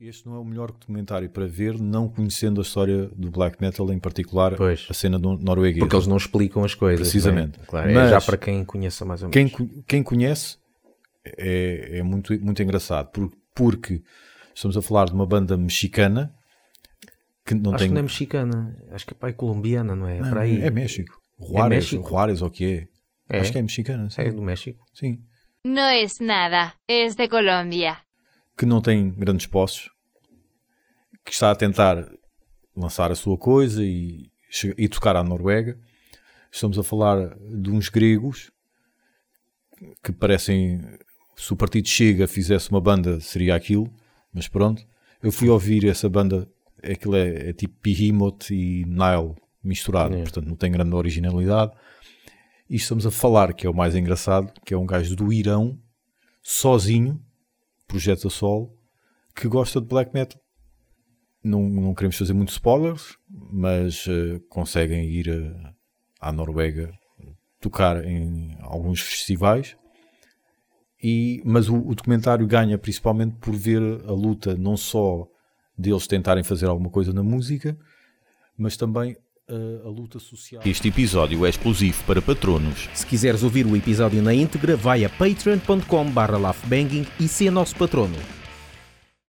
Este não é o melhor documentário para ver, não conhecendo a história do black metal, em particular Pois. a cena do norueguês. Porque eles não explicam as coisas. Precisamente. não é? Claro, é Mas já para quem conheça mais ou quem, menos. co- quem conhece é, é muito, muito engraçado, por- porque estamos a falar de uma banda mexicana que não Acho tem. que não é mexicana, acho que é pai colombiana, não é? Não, para aí. É México. Juárez, México? Juárez ou o que é? É? Acho que é mexicana, sim. É do México. sim. No es nada, es de Colombia. Que não tem grandes posses, que está a tentar lançar a sua coisa e, e tocar à Noruega. Estamos a falar de uns gregos que parecem. Se o partido Chega fizesse uma banda, seria aquilo, mas pronto. Eu fui ouvir essa banda, aquilo é, é tipo Behemoth e Nile misturado, É. portanto não tem grande originalidade. E estamos a falar, que é o mais engraçado, que é um gajo do Irão, sozinho, projeto a solo, que gosta de black metal. Não, não queremos fazer muitos spoilers, mas eh, conseguem ir eh, à Noruega tocar em alguns festivais. E, mas o, o documentário ganha principalmente por ver a luta não só deles tentarem fazer alguma coisa na música, mas também a luta social. Este episódio é exclusivo para patronos. Se quiseres ouvir o episódio na íntegra, vai a patreon.com barra laughbanging e ser nosso patrono.